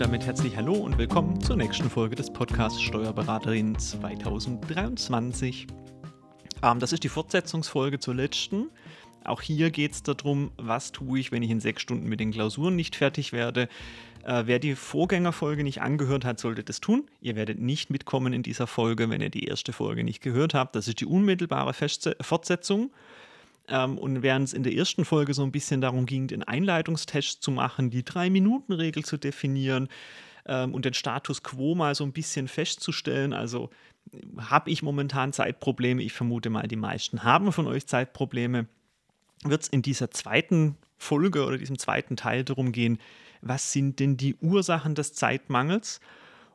damit herzlich Hallo und willkommen zur nächsten Folge des Podcasts Steuerberaterin 2023. Ähm, das ist die Fortsetzungsfolge zur letzten. Auch hier geht es darum, was tue ich, wenn ich in sechs Stunden mit den Klausuren nicht fertig werde. Äh, wer die Vorgängerfolge nicht angehört hat, sollte das tun. Ihr werdet nicht mitkommen in dieser Folge, wenn ihr die erste Folge nicht gehört habt. Das ist die unmittelbare Festse Fortsetzung. Ähm, und während es in der ersten Folge so ein bisschen darum ging, den Einleitungstest zu machen, die Drei-Minuten-Regel zu definieren ähm, und den Status quo mal so ein bisschen festzustellen, also habe ich momentan Zeitprobleme? Ich vermute mal, die meisten haben von euch Zeitprobleme. Wird es in dieser zweiten Folge oder diesem zweiten Teil darum gehen, was sind denn die Ursachen des Zeitmangels?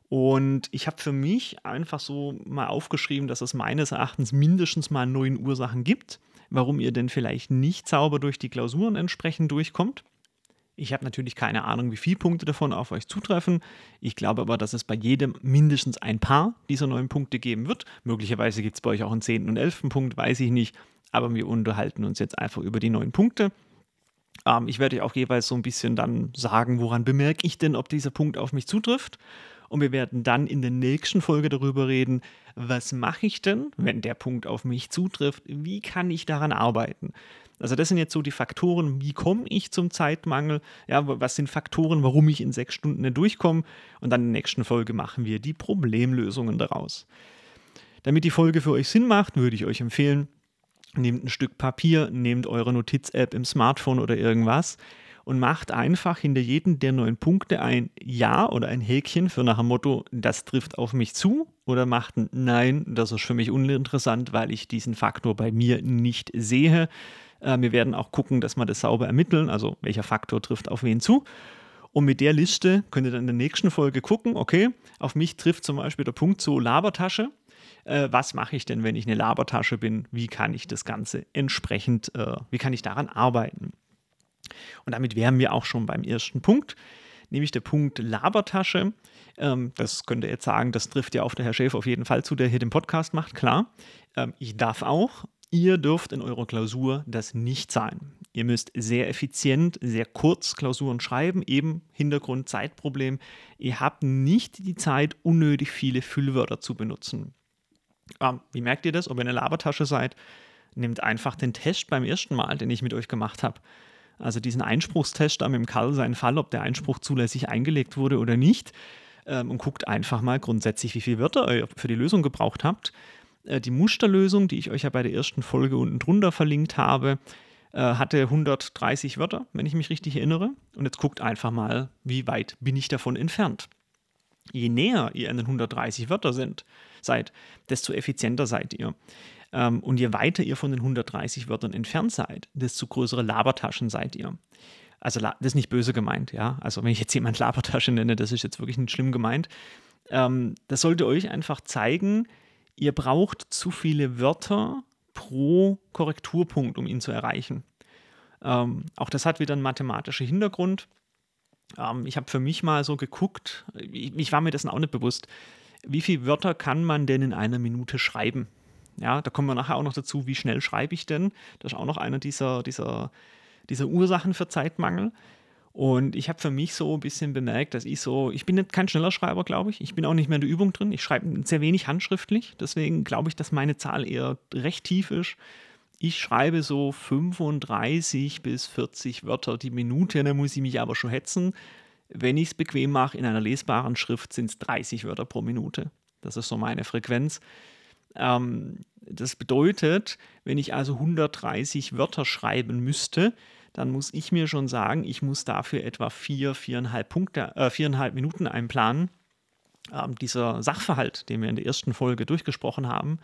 Und ich habe für mich einfach so mal aufgeschrieben, dass es meines Erachtens mindestens mal neun Ursachen gibt warum ihr denn vielleicht nicht sauber durch die Klausuren entsprechend durchkommt. Ich habe natürlich keine Ahnung, wie viele Punkte davon auf euch zutreffen. Ich glaube aber, dass es bei jedem mindestens ein paar dieser neuen Punkte geben wird. Möglicherweise gibt es bei euch auch einen zehnten und elften Punkt, weiß ich nicht. Aber wir unterhalten uns jetzt einfach über die neuen Punkte. Ähm, ich werde euch auch jeweils so ein bisschen dann sagen, woran bemerke ich denn, ob dieser Punkt auf mich zutrifft. Und wir werden dann in der nächsten Folge darüber reden, was mache ich denn, wenn der Punkt auf mich zutrifft? Wie kann ich daran arbeiten? Also das sind jetzt so die Faktoren, wie komme ich zum Zeitmangel? Ja, was sind Faktoren, warum ich in sechs Stunden nicht durchkomme? Und dann in der nächsten Folge machen wir die Problemlösungen daraus. Damit die Folge für euch Sinn macht, würde ich euch empfehlen, nehmt ein Stück Papier, nehmt eure Notiz-App im Smartphone oder irgendwas und macht einfach hinter jedem der neun Punkte ein Ja oder ein Häkchen für nach dem Motto, das trifft auf mich zu oder macht ein Nein, das ist für mich uninteressant, weil ich diesen Faktor bei mir nicht sehe. Äh, wir werden auch gucken, dass wir das sauber ermitteln, also welcher Faktor trifft auf wen zu. Und mit der Liste könnt ihr dann in der nächsten Folge gucken, okay, auf mich trifft zum Beispiel der Punkt so Labertasche. Äh, was mache ich denn, wenn ich eine Labertasche bin? Wie kann ich das Ganze entsprechend, äh, wie kann ich daran arbeiten? Und damit wären wir auch schon beim ersten Punkt, nämlich der Punkt Labertasche. Ähm, das könnt ihr jetzt sagen, das trifft ja auf der Herr Schäfer auf jeden Fall zu, der hier den Podcast macht, klar. Ähm, ich darf auch. Ihr dürft in eurer Klausur das nicht sein. Ihr müsst sehr effizient, sehr kurz Klausuren schreiben, eben Hintergrund Zeitproblem. Ihr habt nicht die Zeit, unnötig viele Füllwörter zu benutzen. Ähm, wie merkt ihr das? Ob ihr eine Labertasche seid? Nehmt einfach den Test beim ersten Mal, den ich mit euch gemacht habe also diesen Einspruchstest da mit dem Karl seinen Fall, ob der Einspruch zulässig eingelegt wurde oder nicht. Ähm, und guckt einfach mal grundsätzlich, wie viele Wörter ihr für die Lösung gebraucht habt. Äh, die Musterlösung, die ich euch ja bei der ersten Folge unten drunter verlinkt habe, äh, hatte 130 Wörter, wenn ich mich richtig erinnere. Und jetzt guckt einfach mal, wie weit bin ich davon entfernt. Je näher ihr an den 130 Wörter sind, seid, desto effizienter seid ihr. Ähm, und je weiter ihr von den 130 Wörtern entfernt seid, desto größere Labertaschen seid ihr. Also das ist nicht böse gemeint, ja. Also wenn ich jetzt jemand Labertasche nenne, das ist jetzt wirklich nicht schlimm gemeint. Ähm, das sollte euch einfach zeigen, ihr braucht zu viele Wörter pro Korrekturpunkt, um ihn zu erreichen. Ähm, auch das hat wieder einen mathematischen Hintergrund. Ähm, ich habe für mich mal so geguckt, ich, ich war mir dessen auch nicht bewusst, wie viele Wörter kann man denn in einer Minute schreiben? Ja, da kommen wir nachher auch noch dazu, wie schnell schreibe ich denn? Das ist auch noch einer dieser, dieser, dieser Ursachen für Zeitmangel. Und ich habe für mich so ein bisschen bemerkt, dass ich so, ich bin kein schneller Schreiber, glaube ich. Ich bin auch nicht mehr in der Übung drin. Ich schreibe sehr wenig handschriftlich. Deswegen glaube ich, dass meine Zahl eher recht tief ist. Ich schreibe so 35 bis 40 Wörter die Minute. Da muss ich mich aber schon hetzen. Wenn ich es bequem mache, in einer lesbaren Schrift sind es 30 Wörter pro Minute. Das ist so meine Frequenz. Ähm, das bedeutet, wenn ich also 130 Wörter schreiben müsste, dann muss ich mir schon sagen, ich muss dafür etwa vier, viereinhalb, Punkte, äh, viereinhalb Minuten einplanen. Ähm, dieser Sachverhalt, den wir in der ersten Folge durchgesprochen haben,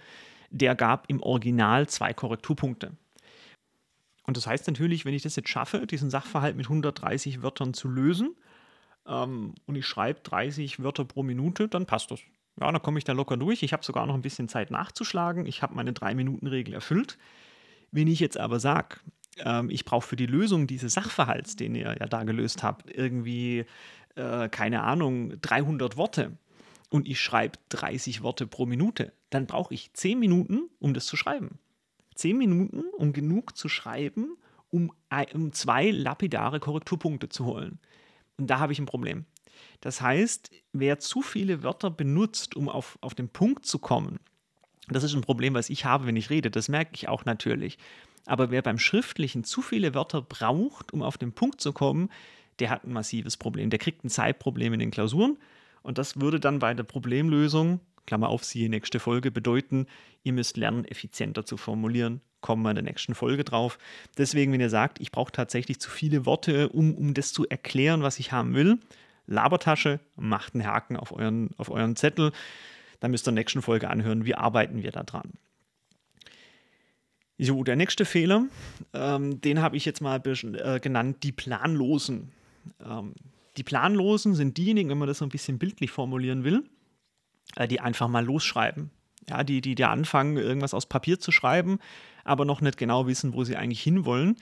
der gab im Original zwei Korrekturpunkte. Und das heißt natürlich, wenn ich das jetzt schaffe, diesen Sachverhalt mit 130 Wörtern zu lösen, ähm, und ich schreibe 30 Wörter pro Minute, dann passt das. Ja, dann komme ich da locker durch. Ich habe sogar noch ein bisschen Zeit nachzuschlagen. Ich habe meine Drei-Minuten-Regel erfüllt. Wenn ich jetzt aber sage, ähm, ich brauche für die Lösung dieses Sachverhalts, den ihr ja da gelöst habt, irgendwie, äh, keine Ahnung, 300 Worte und ich schreibe 30 Worte pro Minute, dann brauche ich 10 Minuten, um das zu schreiben. 10 Minuten, um genug zu schreiben, um, um zwei lapidare Korrekturpunkte zu holen. Und da habe ich ein Problem. Das heißt, wer zu viele Wörter benutzt, um auf, auf den Punkt zu kommen, das ist ein Problem, was ich habe, wenn ich rede, das merke ich auch natürlich. Aber wer beim Schriftlichen zu viele Wörter braucht, um auf den Punkt zu kommen, der hat ein massives Problem. Der kriegt ein Zeitproblem in den Klausuren und das würde dann bei der Problemlösung, Klammer auf, siehe nächste Folge, bedeuten, ihr müsst lernen, effizienter zu formulieren. Kommen wir in der nächsten Folge drauf. Deswegen, wenn ihr sagt, ich brauche tatsächlich zu viele Worte, um, um das zu erklären, was ich haben will, Labertasche, macht einen Haken auf euren, auf euren Zettel. Dann müsst ihr in der nächsten Folge anhören, wie arbeiten wir da dran. So, der nächste Fehler, ähm, den habe ich jetzt mal äh, genannt, die Planlosen. Ähm, die Planlosen sind diejenigen, wenn man das so ein bisschen bildlich formulieren will, die einfach mal losschreiben. Ja, die, die, die anfangen, irgendwas aus Papier zu schreiben, aber noch nicht genau wissen, wo sie eigentlich hinwollen.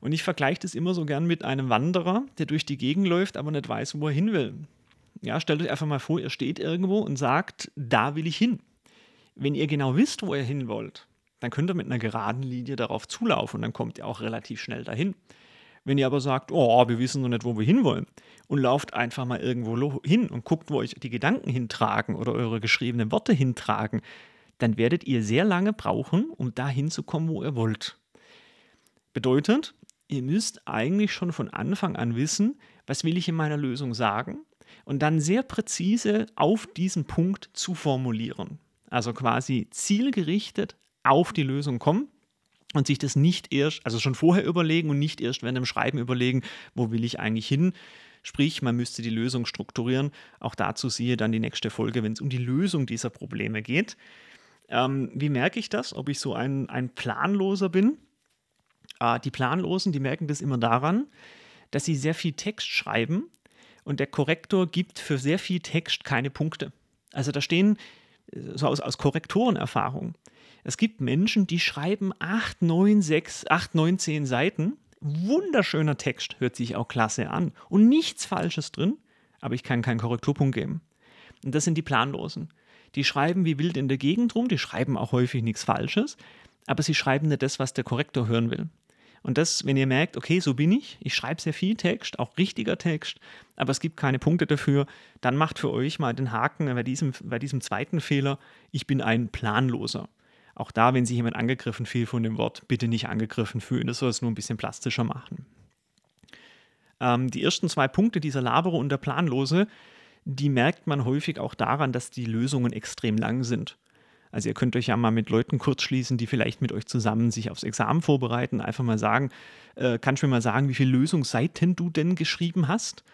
Und ich vergleiche das immer so gern mit einem Wanderer, der durch die Gegend läuft, aber nicht weiß, wo er hin will. Ja, stellt euch einfach mal vor, ihr steht irgendwo und sagt, da will ich hin. Wenn ihr genau wisst, wo ihr hin wollt, dann könnt ihr mit einer geraden Linie darauf zulaufen und dann kommt ihr auch relativ schnell dahin. Wenn ihr aber sagt, oh, wir wissen noch nicht, wo wir hinwollen und lauft einfach mal irgendwo hin und guckt, wo euch die Gedanken hintragen oder eure geschriebenen Worte hintragen, dann werdet ihr sehr lange brauchen, um da hinzukommen, wo ihr wollt. Bedeutet, ihr müsst eigentlich schon von Anfang an wissen, was will ich in meiner Lösung sagen und dann sehr präzise auf diesen Punkt zu formulieren. Also quasi zielgerichtet auf die Lösung kommen und sich das nicht erst, also schon vorher überlegen und nicht erst während dem Schreiben überlegen, wo will ich eigentlich hin. Sprich, man müsste die Lösung strukturieren. Auch dazu siehe dann die nächste Folge, wenn es um die Lösung dieser Probleme geht. Ähm, wie merke ich das, ob ich so ein, ein Planloser bin? Äh, die Planlosen, die merken das immer daran, dass sie sehr viel Text schreiben und der Korrektor gibt für sehr viel Text keine Punkte. Also da stehen, äh, so aus, aus Korrektorenerfahrung, es gibt Menschen, die schreiben 8, 9, 6, 8, 9, 10 Seiten. Wunderschöner Text, hört sich auch klasse an. Und nichts Falsches drin, aber ich kann keinen Korrekturpunkt geben. Und das sind die Planlosen. Die schreiben wie wild in der Gegend rum, die schreiben auch häufig nichts Falsches, aber sie schreiben nicht das, was der Korrektor hören will. Und das, wenn ihr merkt, okay, so bin ich, ich schreibe sehr viel Text, auch richtiger Text, aber es gibt keine Punkte dafür, dann macht für euch mal den Haken bei diesem, bei diesem zweiten Fehler, ich bin ein Planloser. Auch da, wenn sich jemand angegriffen fühlt von dem Wort, bitte nicht angegriffen fühlen. Das soll es nur ein bisschen plastischer machen. Ähm, die ersten zwei Punkte, dieser Labere und der Planlose, die merkt man häufig auch daran, dass die Lösungen extrem lang sind. Also ihr könnt euch ja mal mit Leuten kurz schließen, die vielleicht mit euch zusammen sich aufs Examen vorbereiten, einfach mal sagen, äh, kannst du mir mal sagen, wie viele Lösungsseiten du denn geschrieben hast?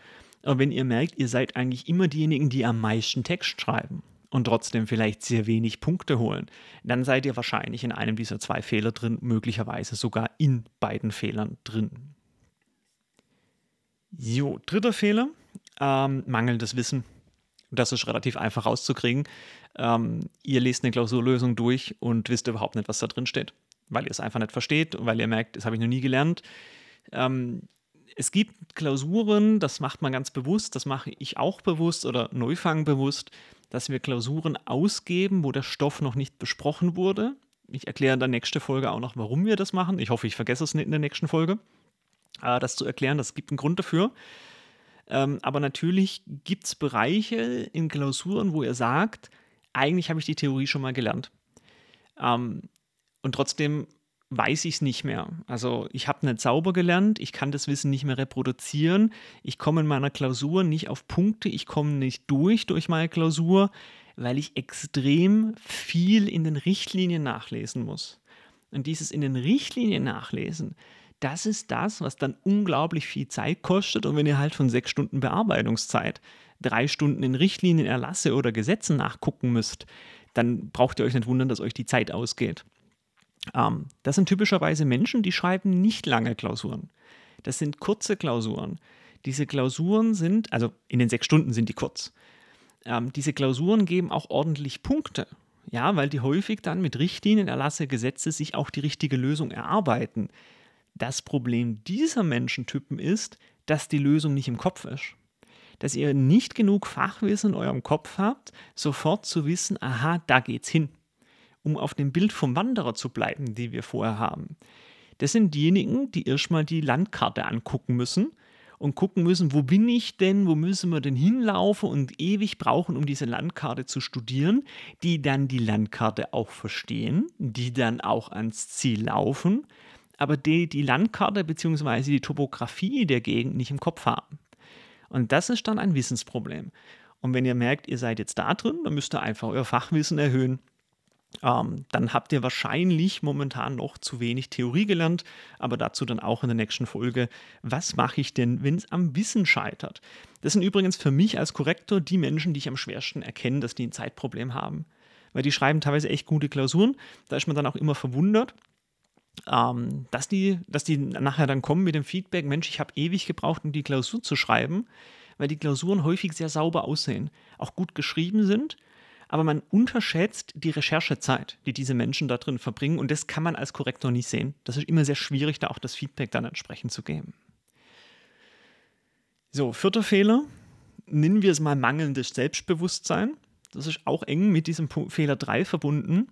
Aber wenn ihr merkt, ihr seid eigentlich immer diejenigen, die am meisten Text schreiben und trotzdem vielleicht sehr wenig Punkte holen, dann seid ihr wahrscheinlich in einem dieser zwei Fehler drin, möglicherweise sogar in beiden Fehlern drin. So, dritter Fehler, ähm, mangelndes Wissen. Das ist relativ einfach rauszukriegen. Ähm, ihr lest eine Klausurlösung durch und wisst überhaupt nicht, was da drin steht, weil ihr es einfach nicht versteht, weil ihr merkt, das habe ich noch nie gelernt. Ähm, es gibt Klausuren, das macht man ganz bewusst, das mache ich auch bewusst oder Neufang bewusst, dass wir Klausuren ausgeben, wo der Stoff noch nicht besprochen wurde. Ich erkläre in der nächsten Folge auch noch, warum wir das machen. Ich hoffe, ich vergesse es nicht in der nächsten Folge, äh, das zu erklären. Das gibt einen Grund dafür. Ähm, aber natürlich gibt es Bereiche in Klausuren, wo ihr sagt, eigentlich habe ich die Theorie schon mal gelernt. Ähm, und trotzdem weiß ich es nicht mehr. Also ich habe nicht sauber gelernt, ich kann das Wissen nicht mehr reproduzieren, ich komme in meiner Klausur nicht auf Punkte, ich komme nicht durch durch meine Klausur, weil ich extrem viel in den Richtlinien nachlesen muss. Und dieses in den Richtlinien nachlesen, das ist das, was dann unglaublich viel Zeit kostet. Und wenn ihr halt von sechs Stunden Bearbeitungszeit drei Stunden in Richtlinien, Erlasse oder Gesetzen nachgucken müsst, dann braucht ihr euch nicht wundern, dass euch die Zeit ausgeht. Ähm, das sind typischerweise Menschen, die schreiben nicht lange Klausuren. Das sind kurze Klausuren. Diese Klausuren sind, also in den sechs Stunden sind die kurz. Ähm, diese Klausuren geben auch ordentlich Punkte. Ja, weil die häufig dann mit Richtlinien, Erlasse, Gesetze sich auch die richtige Lösung erarbeiten. Das Problem dieser Menschentypen ist, dass die Lösung nicht im Kopf ist. Dass ihr nicht genug Fachwissen in eurem Kopf habt, sofort zu wissen, aha, da geht's hin um auf dem Bild vom Wanderer zu bleiben, die wir vorher haben. Das sind diejenigen, die erstmal die Landkarte angucken müssen und gucken müssen, wo bin ich denn, wo müssen wir denn hinlaufen und ewig brauchen, um diese Landkarte zu studieren, die dann die Landkarte auch verstehen, die dann auch ans Ziel laufen, aber die die Landkarte bzw. die Topografie der Gegend nicht im Kopf haben. Und das ist dann ein Wissensproblem. Und wenn ihr merkt, ihr seid jetzt da drin, dann müsst ihr einfach euer Fachwissen erhöhen ähm, dann habt ihr wahrscheinlich momentan noch zu wenig Theorie gelernt, aber dazu dann auch in der nächsten Folge. Was mache ich denn, wenn es am Wissen scheitert? Das sind übrigens für mich als Korrektor die Menschen, die ich am schwersten erkenne, dass die ein Zeitproblem haben. Weil die schreiben teilweise echt gute Klausuren. Da ist man dann auch immer verwundert, ähm, dass, die, dass die nachher dann kommen mit dem Feedback, Mensch, ich habe ewig gebraucht, um die Klausur zu schreiben, weil die Klausuren häufig sehr sauber aussehen, auch gut geschrieben sind aber man unterschätzt die Recherchezeit, die diese Menschen da drin verbringen und das kann man als Korrektor nicht sehen. Das ist immer sehr schwierig, da auch das Feedback dann entsprechend zu geben. So, vierter Fehler, nennen wir es mal mangelndes Selbstbewusstsein. Das ist auch eng mit diesem Fehler 3 verbunden.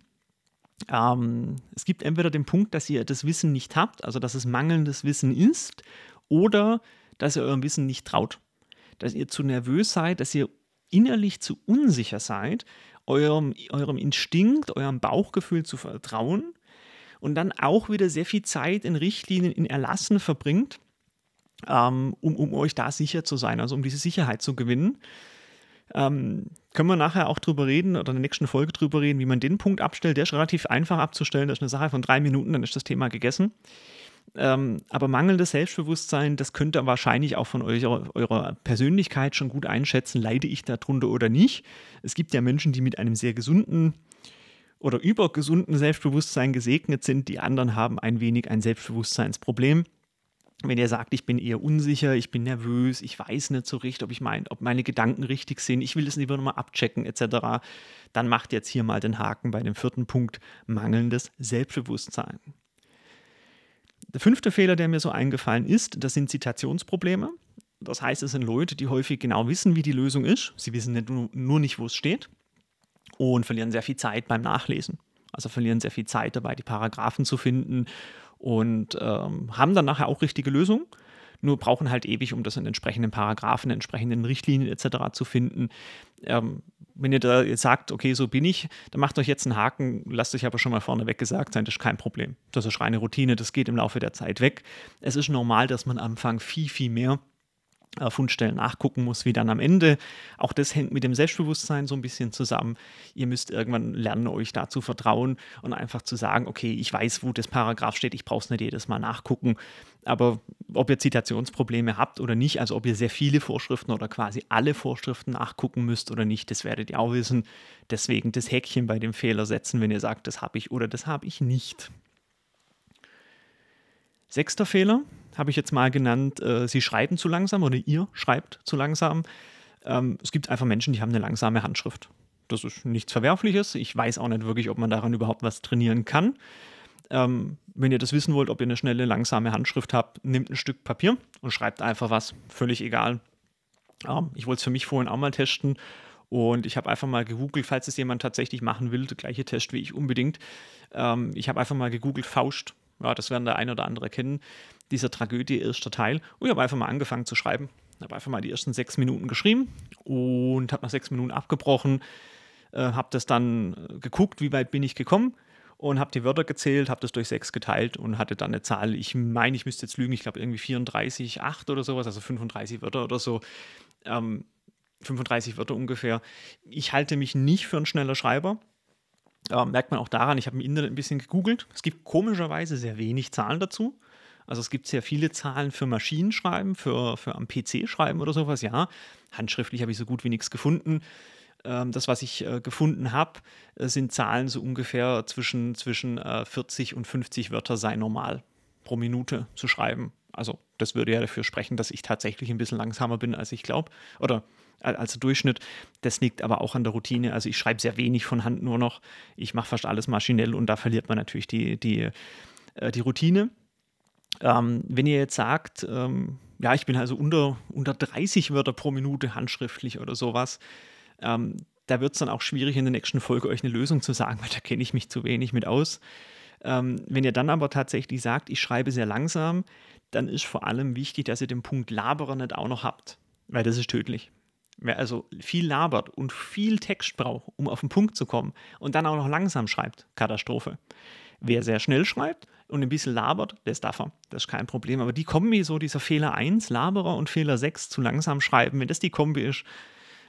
Ähm, es gibt entweder den Punkt, dass ihr das Wissen nicht habt, also dass es mangelndes Wissen ist, oder dass ihr eurem Wissen nicht traut. Dass ihr zu nervös seid, dass ihr innerlich zu unsicher seid, eurem, eurem Instinkt, eurem Bauchgefühl zu vertrauen und dann auch wieder sehr viel Zeit in Richtlinien, in Erlassen verbringt, ähm, um, um euch da sicher zu sein, also um diese Sicherheit zu gewinnen. Ähm, können wir nachher auch drüber reden oder in der nächsten Folge drüber reden, wie man den Punkt abstellt. Der ist relativ einfach abzustellen. Das ist eine Sache von drei Minuten, dann ist das Thema gegessen. Ähm, aber mangelndes Selbstbewusstsein, das könnt ihr wahrscheinlich auch von eurer, eurer, Persönlichkeit schon gut einschätzen, leide ich darunter oder nicht. Es gibt ja Menschen, die mit einem sehr gesunden oder übergesunden Selbstbewusstsein gesegnet sind. Die anderen haben ein wenig ein Selbstbewusstseinsproblem. Wenn ihr sagt, ich bin eher unsicher, ich bin nervös, ich weiß nicht so richtig, ob, ich mein, ob meine Gedanken richtig sind, ich will es lieber nochmal abchecken etc., dann macht jetzt hier mal den Haken bei dem vierten Punkt, mangelndes Selbstbewusstsein. Der fünfte Fehler, der mir so eingefallen ist, das sind Zitationsprobleme. Das heißt, es sind Leute, die häufig genau wissen, wie die Lösung ist. Sie wissen nicht, nur nicht, wo es steht und verlieren sehr viel Zeit beim Nachlesen. Also verlieren sehr viel Zeit dabei, die Paragraphen zu finden und ähm, haben dann nachher auch richtige Lösungen, nur brauchen halt ewig, um das in entsprechenden Paragraphen, entsprechenden Richtlinien etc. zu finden. Ähm, wenn ihr da jetzt sagt, okay, so bin ich, dann macht euch jetzt einen Haken, lasst euch aber schon mal vorneweg gesagt sein, das ist kein Problem. Das ist reine Routine, das geht im Laufe der Zeit weg. Es ist normal, dass man am Anfang viel, viel mehr Fundstellen nachgucken muss, wie dann am Ende. Auch das hängt mit dem Selbstbewusstsein so ein bisschen zusammen. Ihr müsst irgendwann lernen, euch da zu vertrauen und einfach zu sagen, okay, ich weiß, wo das Paragraph steht, ich brauche es nicht jedes Mal nachgucken. Aber ob ihr Zitationsprobleme habt oder nicht, also ob ihr sehr viele Vorschriften oder quasi alle Vorschriften nachgucken müsst oder nicht, das werdet ihr auch wissen. Deswegen das Häkchen bei dem Fehler setzen, wenn ihr sagt, das habe ich oder das habe ich nicht. Sechster Fehler habe ich jetzt mal genannt, äh, Sie schreiben zu langsam oder ihr schreibt zu langsam. Ähm, es gibt einfach Menschen, die haben eine langsame Handschrift. Das ist nichts Verwerfliches. Ich weiß auch nicht wirklich, ob man daran überhaupt was trainieren kann. Ähm, wenn ihr das wissen wollt, ob ihr eine schnelle, langsame Handschrift habt, nehmt ein Stück Papier und schreibt einfach was. Völlig egal. Ähm, ich wollte es für mich vorhin auch mal testen und ich habe einfach mal gegoogelt, falls es jemand tatsächlich machen will, der gleiche Test wie ich unbedingt. Ähm, ich habe einfach mal gegoogelt, Faust ja, das werden der eine oder andere kennen, dieser Tragödie erster Teil. Und ich habe einfach mal angefangen zu schreiben. Ich habe einfach mal die ersten sechs Minuten geschrieben und habe nach sechs Minuten abgebrochen, äh, habe das dann äh, geguckt, wie weit bin ich gekommen und habe die Wörter gezählt, habe das durch sechs geteilt und hatte dann eine Zahl, ich meine, ich müsste jetzt lügen, ich glaube irgendwie 34, 8 oder sowas, also 35 Wörter oder so. Ähm, 35 Wörter ungefähr. Ich halte mich nicht für ein schneller Schreiber. Äh, merkt man auch daran, ich habe im Internet ein bisschen gegoogelt. Es gibt komischerweise sehr wenig Zahlen dazu. Also es gibt sehr viele Zahlen für Maschinenschreiben, für, für am PC schreiben oder sowas, ja. Handschriftlich habe ich so gut wie nichts gefunden. Ähm, das, was ich äh, gefunden habe, äh, sind Zahlen so ungefähr zwischen, zwischen äh, 40 und 50 Wörter sei normal pro Minute zu schreiben. Also das würde ja dafür sprechen, dass ich tatsächlich ein bisschen langsamer bin, als ich glaube. Oder als Durchschnitt. Das liegt aber auch an der Routine. Also ich schreibe sehr wenig von Hand nur noch. Ich mache fast alles maschinell und da verliert man natürlich die, die, äh, die Routine. Ähm, wenn ihr jetzt sagt, ähm, ja, ich bin also unter, unter 30 Wörter pro Minute handschriftlich oder sowas, ähm, da wird es dann auch schwierig, in der nächsten Folge euch eine Lösung zu sagen, weil da kenne ich mich zu wenig mit aus. Ähm, wenn ihr dann aber tatsächlich sagt, ich schreibe sehr langsam, dann ist vor allem wichtig, dass ihr den Punkt Laberer nicht auch noch habt, weil das ist tödlich. Wer also viel labert und viel Text braucht, um auf den Punkt zu kommen und dann auch noch langsam schreibt, Katastrophe. Wer sehr schnell schreibt und ein bisschen labert, der ist dafür. Das ist kein Problem. Aber die Kombi, so dieser Fehler 1, Laberer und Fehler 6, zu langsam schreiben, wenn das die Kombi ist,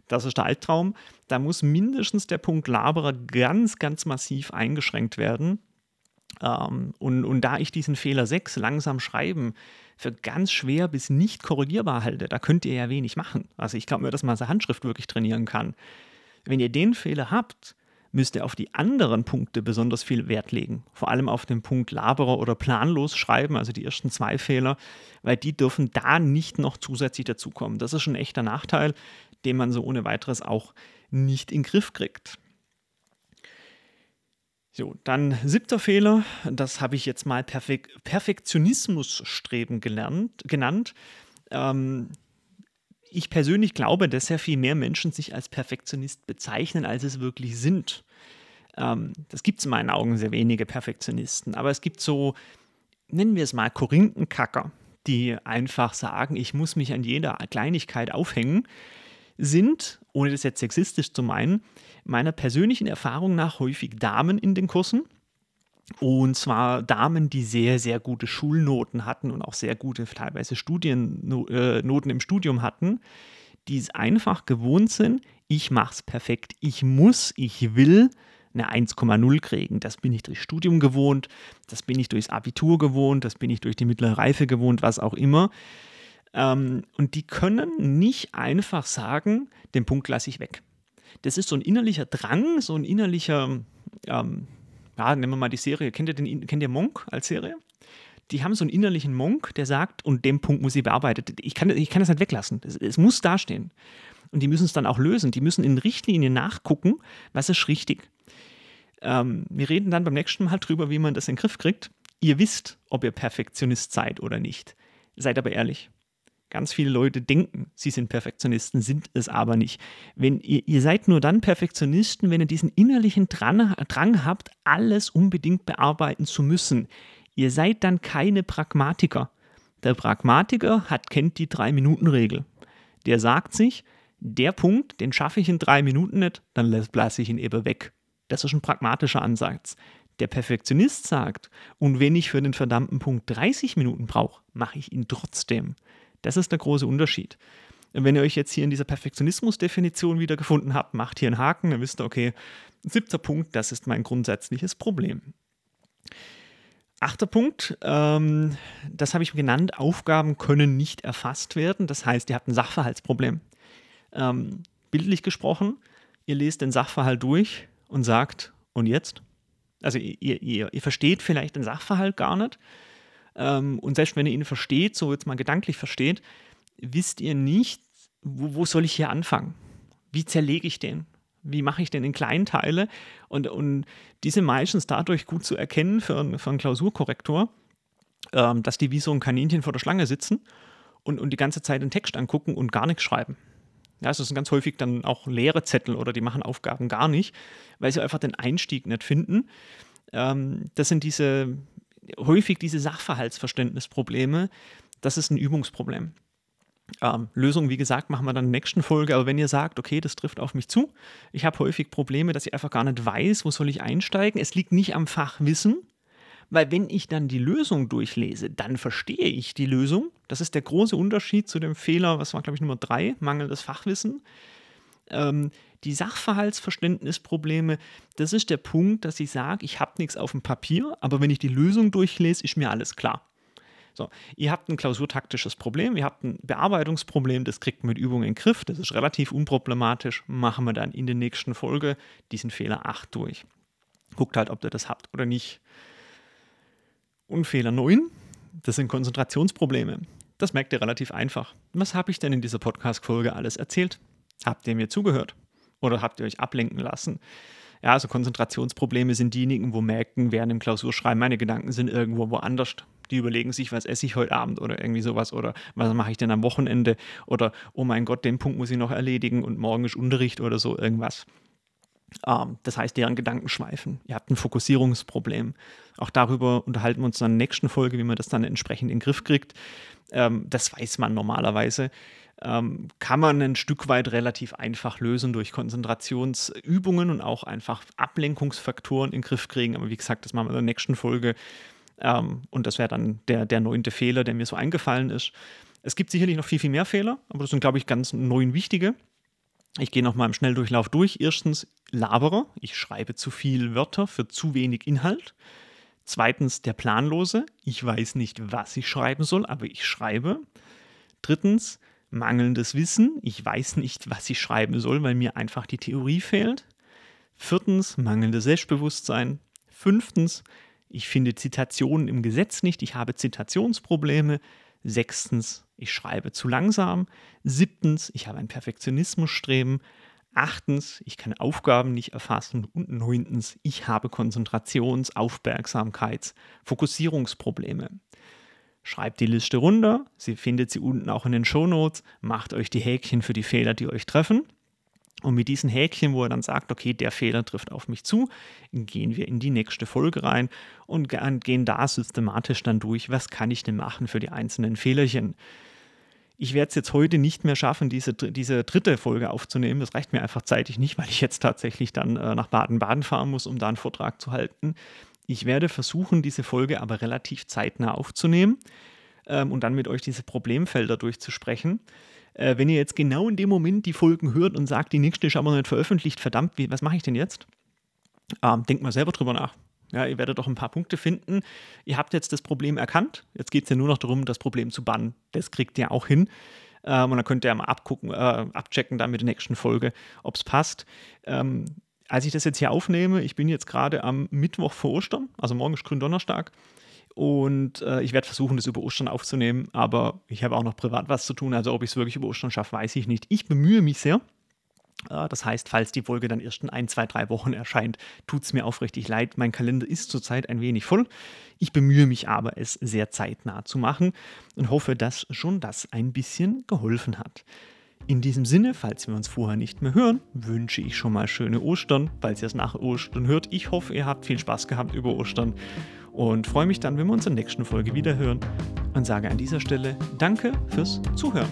das ist der Albtraum. Da muss mindestens der Punkt Laberer ganz, ganz massiv eingeschränkt werden. Ähm, und, und da ich diesen Fehler 6 langsam schreiben für ganz schwer bis nicht korrigierbar halte, da könnt ihr ja wenig machen. Also ich glaube mir, dass man seine Handschrift wirklich trainieren kann. Wenn ihr den Fehler habt, müsst ihr auf die anderen Punkte besonders viel Wert legen. Vor allem auf den Punkt Laberer oder planlos schreiben, also die ersten zwei Fehler, weil die dürfen da nicht noch zusätzlich dazukommen. Das ist schon ein echter Nachteil, den man so ohne weiteres auch nicht in den Griff kriegt. So, dann siebter Fehler, das habe ich jetzt mal Perfek Perfektionismusstreben gelernt, genannt. Ähm, ich persönlich glaube, dass sehr viel mehr Menschen sich als Perfektionist bezeichnen, als es wirklich sind. Ähm, das gibt es in meinen Augen sehr wenige Perfektionisten, aber es gibt so, nennen wir es mal Korinthenkacker, die einfach sagen, ich muss mich an jeder Kleinigkeit aufhängen, sind, ohne das jetzt sexistisch zu meinen, meiner persönlichen Erfahrung nach häufig Damen in den Kursen. Und zwar Damen, die sehr, sehr gute Schulnoten hatten und auch sehr gute teilweise Studiennoten im Studium hatten, die es einfach gewohnt sind, ich mache es perfekt, ich muss, ich will eine 1,0 kriegen. Das bin ich durch Studium gewohnt, das bin ich durchs Abitur gewohnt, das bin ich durch die mittlere Reife gewohnt, was auch immer. Ähm, und die können nicht einfach sagen, den Punkt lasse ich weg das ist so ein innerlicher Drang, so ein innerlicher, ähm, ja, nehmen wir mal die Serie, kennt ihr, den, kennt ihr Monk als Serie? Die haben so einen innerlichen Monk, der sagt, und den Punkt muss ich bearbeitet. Ich kann, ich kann das nicht weglassen. Es, es muss dastehen. Und die müssen es dann auch lösen. Die müssen in Richtlinien nachgucken, was ist richtig. Ähm, wir reden dann beim nächsten Mal drüber, wie man das in den Griff kriegt. Ihr wisst, ob ihr Perfektionist seid oder nicht. Seid aber ehrlich. Ganz viele Leute denken, sie sind Perfektionisten, sind es aber nicht. Wenn ihr, ihr seid nur dann Perfektionisten, wenn ihr diesen innerlichen Drang, habt, alles unbedingt bearbeiten zu müssen. Ihr seid dann keine Pragmatiker. Der Pragmatiker hat, kennt die Drei-Minuten-Regel. Der sagt sich, der Punkt, den schaffe ich in drei Minuten nicht, dann lasse ich ihn eben weg. Das ist ein pragmatischer Ansatz. Der Perfektionist sagt, und wenn ich für den verdammten Punkt 30 Minuten brauche, mache ich ihn trotzdem. Das ist der große Unterschied. wenn ihr euch jetzt hier in dieser Perfektionismus-Definition wiedergefunden habt, macht hier einen Haken, dann wisst ihr, okay, siebter Punkt, das ist mein grundsätzliches Problem. Achter Punkt, ähm, das habe ich genannt, Aufgaben können nicht erfasst werden. Das heißt, ihr habt ein Sachverhaltsproblem. Ähm, bildlich gesprochen, ihr lest den Sachverhalt durch und sagt, und jetzt? Also ihr, ihr, ihr versteht vielleicht den Sachverhalt gar nicht ähm, und selbst wenn ihr ihn versteht, so jetzt mal gedanklich versteht, wisst ihr nicht, wo, wo soll ich hier anfangen? Wie zerlege ich den? Wie mache ich den in kleinen Teile? Und, und diese meistens dadurch gut zu erkennen für, für einen Klausurkorrektor, ähm, dass die wie so ein Kaninchen vor der Schlange sitzen und, und die ganze Zeit den Text angucken und gar nichts schreiben. Ja, also es sind ganz häufig dann auch leere Zettel oder die machen Aufgaben gar nicht, weil sie einfach den Einstieg nicht finden. Ähm, das sind diese, häufig diese Sachverhaltsverständnisprobleme, das ist ein Übungsproblem. Ähm, Lösung, wie gesagt, machen wir dann in der nächsten Folge. Aber wenn ihr sagt, okay, das trifft auf mich zu, ich habe häufig Probleme, dass ich einfach gar nicht weiß, wo soll ich einsteigen. Es liegt nicht am Fachwissen, weil wenn ich dann die Lösung durchlese, dann verstehe ich die Lösung. Das ist der große Unterschied zu dem Fehler, was war, glaube ich, Nummer drei, mangelndes Fachwissen. Ähm, die Sachverhaltsverständnisprobleme, das ist der Punkt, dass ich sage, ich habe nichts auf dem Papier, aber wenn ich die Lösung durchlese, ist mir alles klar. So, ihr habt ein klausurtaktisches Problem, ihr habt ein Bearbeitungsproblem, das kriegt man mit Übung in den Griff, das ist relativ unproblematisch, machen wir dann in der nächsten Folge diesen Fehler 8 durch. Guckt halt, ob ihr das habt oder nicht. Und Fehler 9, das sind Konzentrationsprobleme. Das merkt ihr relativ einfach. Was habe ich denn in dieser Podcast-Folge alles erzählt? Habt ihr mir zugehört? Oder habt ihr euch ablenken lassen? Ja, also Konzentrationsprobleme sind diejenigen, wo merken, während im Klausurschreiben meine Gedanken sind irgendwo woanders. Die überlegen sich, was esse ich heute Abend oder irgendwie sowas oder was mache ich denn am Wochenende oder oh mein Gott, den Punkt muss ich noch erledigen und morgen ist Unterricht oder so irgendwas. Ähm, das heißt, deren Gedanken schweifen. Ihr habt ein Fokussierungsproblem. Auch darüber unterhalten wir uns in der nächsten Folge, wie man das dann entsprechend in den Griff kriegt. Ähm, das weiß man normalerweise. Ähm, kann man ein Stück weit relativ einfach lösen durch Konzentrationsübungen und auch einfach Ablenkungsfaktoren in den Griff kriegen. Aber wie gesagt, das machen wir in der nächsten Folge. Ähm, und das wäre dann der, der neunte Fehler, der mir so eingefallen ist. Es gibt sicherlich noch viel, viel mehr Fehler, aber das sind, glaube ich, ganz neun wichtige. Ich gehe nochmal im Schnelldurchlauf durch. Erstens, labere. Ich schreibe zu viele Wörter für zu wenig Inhalt. Zweitens, der Planlose. Ich weiß nicht, was ich schreiben soll, aber ich schreibe. Drittens, mangelndes Wissen. Ich weiß nicht, was ich schreiben soll, weil mir einfach die Theorie fehlt. Viertens, mangelndes Selbstbewusstsein. Fünftens, ich finde Zitationen im Gesetz nicht. Ich habe Zitationsprobleme. Sechstens, ich schreibe zu langsam. Siebtens, ich habe ein Perfektionismusstreben. Achtens, ich kann Aufgaben nicht erfassen. Und neuntens, ich habe Konzentrations-, Aufmerksamkeits-, Fokussierungsprobleme. Schreibt die Liste runter. Sie findet sie unten auch in den Shownotes. Macht euch die Häkchen für die Fehler, die euch treffen. Und mit diesen Häkchen, wo er dann sagt, okay, der Fehler trifft auf mich zu, gehen wir in die nächste Folge rein und gehen da systematisch dann durch, was kann ich denn machen für die einzelnen Fehlerchen. Ich werde es jetzt heute nicht mehr schaffen, diese, diese dritte Folge aufzunehmen. Das reicht mir einfach zeitlich nicht, weil ich jetzt tatsächlich dann äh, nach Baden-Baden fahren muss, um da einen Vortrag zu halten. Ich werde versuchen, diese Folge aber relativ zeitnah aufzunehmen ähm, und dann mit euch diese Problemfelder durchzusprechen. Äh, wenn ihr jetzt genau in dem Moment die Folgen hört und sagt, die nächste ist aber noch nicht veröffentlicht, verdammt, wie, was mache ich denn jetzt? Ähm, denkt mal selber drüber nach. Ja, ihr werdet doch ein paar Punkte finden. Ihr habt jetzt das Problem erkannt. Jetzt geht es ja nur noch darum, das Problem zu bannen. Das kriegt ihr auch hin. Ähm, und dann könnt ihr mal abgucken, äh, abchecken dann mit der nächsten Folge, ob es passt. Ähm, als ich das jetzt hier aufnehme, ich bin jetzt gerade am Mittwoch vor Ostern, also morgen ist Gründonnerstag. Und äh, ich werde versuchen, das über Ostern aufzunehmen, aber ich habe auch noch privat was zu tun. Also ob ich es wirklich über Ostern schaffe, weiß ich nicht. Ich bemühe mich sehr. Äh, das heißt, falls die Folge dann erst in ein, zwei, drei Wochen erscheint, tut es mir aufrichtig leid. Mein Kalender ist zurzeit ein wenig voll. Ich bemühe mich aber, es sehr zeitnah zu machen und hoffe, dass schon das ein bisschen geholfen hat. In diesem Sinne, falls wir uns vorher nicht mehr hören, wünsche ich schon mal schöne Ostern, falls ihr es nach Ostern hört. Ich hoffe, ihr habt viel Spaß gehabt über Ostern und freue mich dann, wenn wir uns in der nächsten Folge wieder hören und sage an dieser Stelle Danke fürs Zuhören.